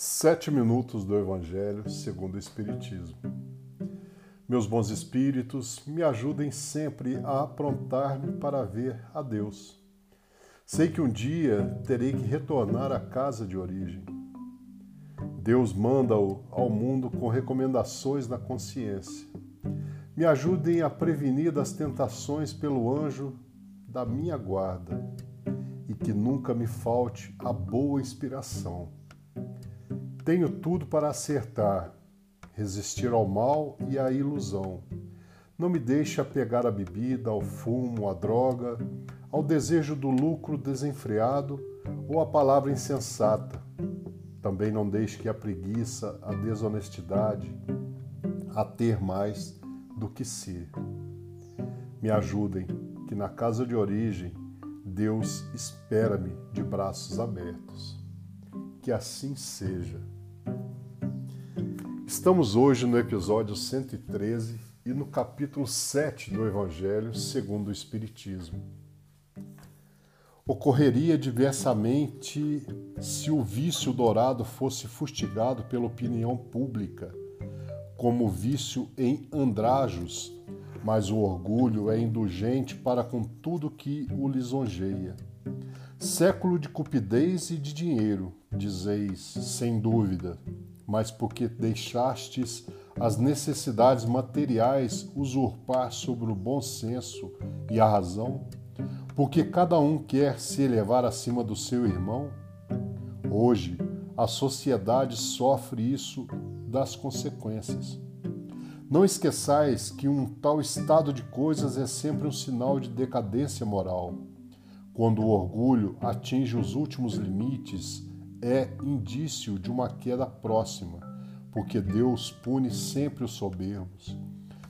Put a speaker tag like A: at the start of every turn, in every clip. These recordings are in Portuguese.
A: Sete minutos do Evangelho segundo o Espiritismo. Meus bons espíritos, me ajudem sempre a aprontar-me para ver a Deus. Sei que um dia terei que retornar à casa de origem. Deus manda-o ao mundo com recomendações na consciência. Me ajudem a prevenir das tentações pelo anjo da minha guarda e que nunca me falte a boa inspiração tenho tudo para acertar, resistir ao mal e à ilusão. Não me deixe apegar à bebida, ao fumo, à droga, ao desejo do lucro desenfreado ou à palavra insensata. Também não deixe que a preguiça, a desonestidade, a ter mais do que ser. Me ajudem, que na casa de origem Deus espera-me de braços abertos. Que assim seja. Estamos hoje no episódio 113 e no capítulo 7 do Evangelho segundo o Espiritismo. Ocorreria diversamente se o vício dourado fosse fustigado pela opinião pública, como o vício em andrajos, mas o orgulho é indulgente para com tudo que o lisonjeia. Século de cupidez e de dinheiro, dizeis, sem dúvida, mas porque deixastes as necessidades materiais usurpar sobre o bom senso e a razão? Porque cada um quer se elevar acima do seu irmão? Hoje, a sociedade sofre isso das consequências. Não esqueçais que um tal estado de coisas é sempre um sinal de decadência moral. Quando o orgulho atinge os últimos limites, é indício de uma queda próxima, porque Deus pune sempre os soberbos.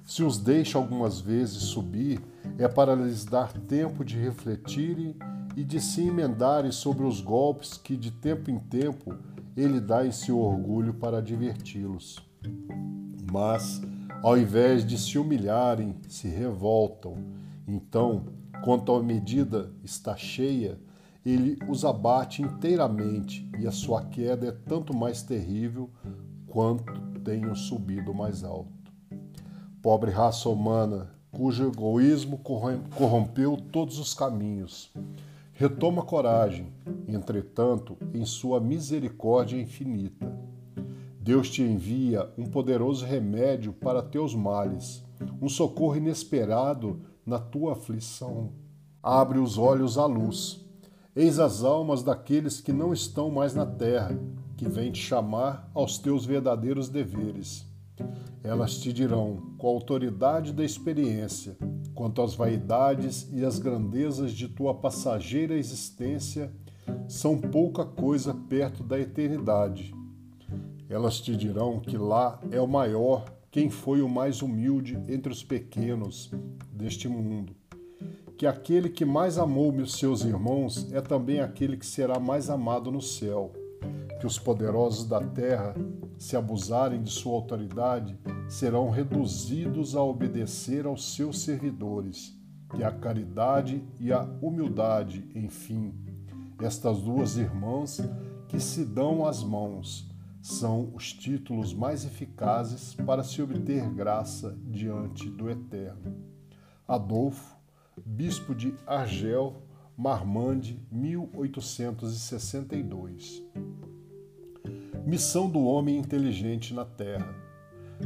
A: Se os deixa algumas vezes subir, é para lhes dar tempo de refletirem e de se emendarem sobre os golpes que de tempo em tempo ele dá em seu orgulho para diverti-los. Mas, ao invés de se humilharem, se revoltam. Então, quanto a medida está cheia, ele os abate inteiramente e a sua queda é tanto mais terrível quanto tenham subido mais alto. Pobre raça humana, cujo egoísmo corrompeu todos os caminhos, retoma coragem, entretanto, em sua misericórdia infinita. Deus te envia um poderoso remédio para teus males, um socorro inesperado na tua aflição. Abre os olhos à luz Eis as almas daqueles que não estão mais na terra, que vêm te chamar aos teus verdadeiros deveres. Elas te dirão, com a autoridade da experiência, quanto às vaidades e às grandezas de tua passageira existência, são pouca coisa perto da eternidade. Elas te dirão que lá é o maior quem foi o mais humilde entre os pequenos deste mundo que aquele que mais amou meus seus irmãos é também aquele que será mais amado no céu, que os poderosos da terra, se abusarem de sua autoridade, serão reduzidos a obedecer aos seus servidores, que a caridade e a humildade, enfim, estas duas irmãs que se dão as mãos, são os títulos mais eficazes para se obter graça diante do Eterno. Adolfo bispo de Argel, Marmande, 1862. Missão do homem inteligente na terra.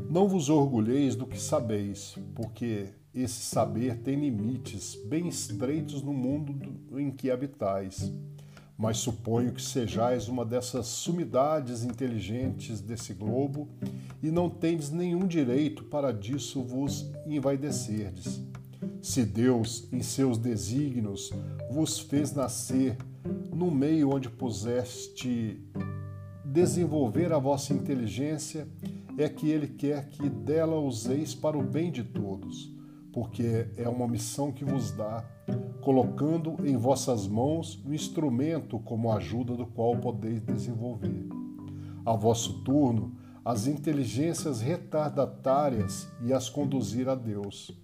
A: Não vos orgulheis do que sabeis, porque esse saber tem limites bem estreitos no mundo em que habitais. Mas suponho que sejais uma dessas sumidades inteligentes desse globo e não tendes nenhum direito para disso vos envaidecerdes se Deus, em seus desígnios, vos fez nascer no meio onde puseste desenvolver a vossa inteligência, é que Ele quer que dela useis para o bem de todos, porque é uma missão que vos dá, colocando em vossas mãos o instrumento como ajuda do qual podeis desenvolver. A vosso turno, as inteligências retardatárias e as conduzir a Deus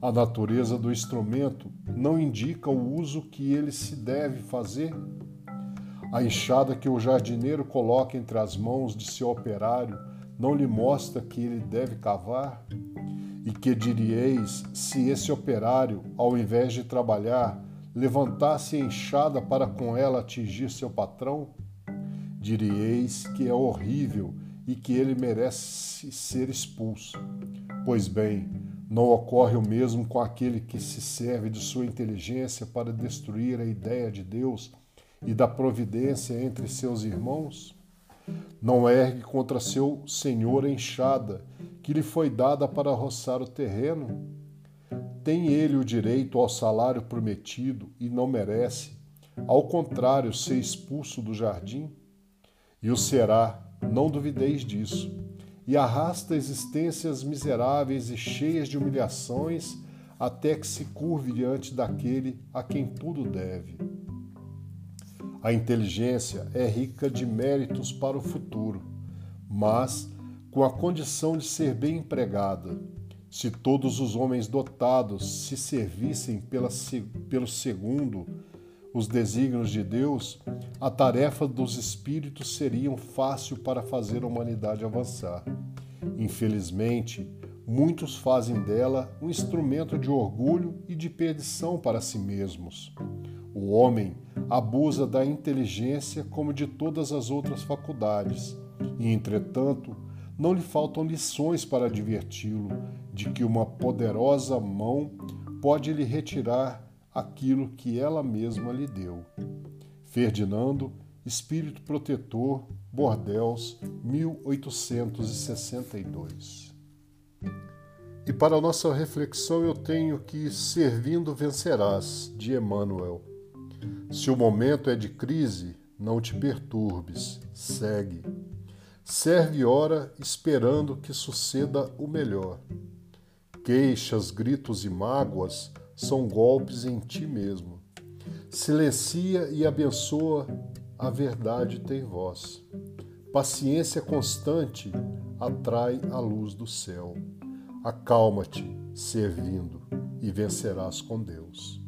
A: a natureza do instrumento não indica o uso que ele se deve fazer? A enxada que o jardineiro coloca entre as mãos de seu operário não lhe mostra que ele deve cavar? E que dirieis se esse operário, ao invés de trabalhar, levantasse a enxada para com ela atingir seu patrão? Dirieis que é horrível e que ele merece ser expulso. Pois bem, não ocorre o mesmo com aquele que se serve de sua inteligência para destruir a ideia de Deus e da providência entre seus irmãos? Não ergue contra seu senhor a enxada, que lhe foi dada para roçar o terreno? Tem ele o direito ao salário prometido e não merece, ao contrário, ser expulso do jardim? E o será, não duvideis disso, e arrasta existências miseráveis e cheias de humilhações até que se curve diante daquele a quem tudo deve. A inteligência é rica de méritos para o futuro, mas com a condição de ser bem empregada. Se todos os homens dotados se servissem pela, pelo segundo os desígnios de Deus, a tarefa dos espíritos seria fácil para fazer a humanidade avançar. Infelizmente, muitos fazem dela um instrumento de orgulho e de perdição para si mesmos. O homem abusa da inteligência como de todas as outras faculdades, e, entretanto, não lhe faltam lições para adverti-lo de que uma poderosa mão pode lhe retirar aquilo que ela mesma lhe deu. Ferdinando, Espírito Protetor, Bordéus, 1862. E para a nossa reflexão eu tenho que Servindo vencerás, de Emmanuel. Se o momento é de crise, não te perturbes, segue. Serve ora esperando que suceda o melhor. Queixas, gritos e mágoas são golpes em ti mesmo. Silencia e abençoa, a verdade tem voz. Paciência constante atrai a luz do céu. Acalma-te, servindo, e vencerás com Deus.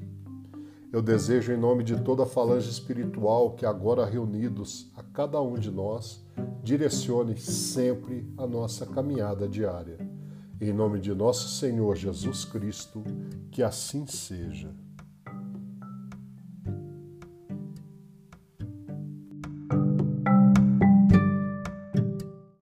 A: Eu desejo, em nome de toda a falange espiritual que agora reunidos a cada um de nós, direcione sempre a nossa caminhada diária em nome de nosso Senhor Jesus Cristo, que assim seja.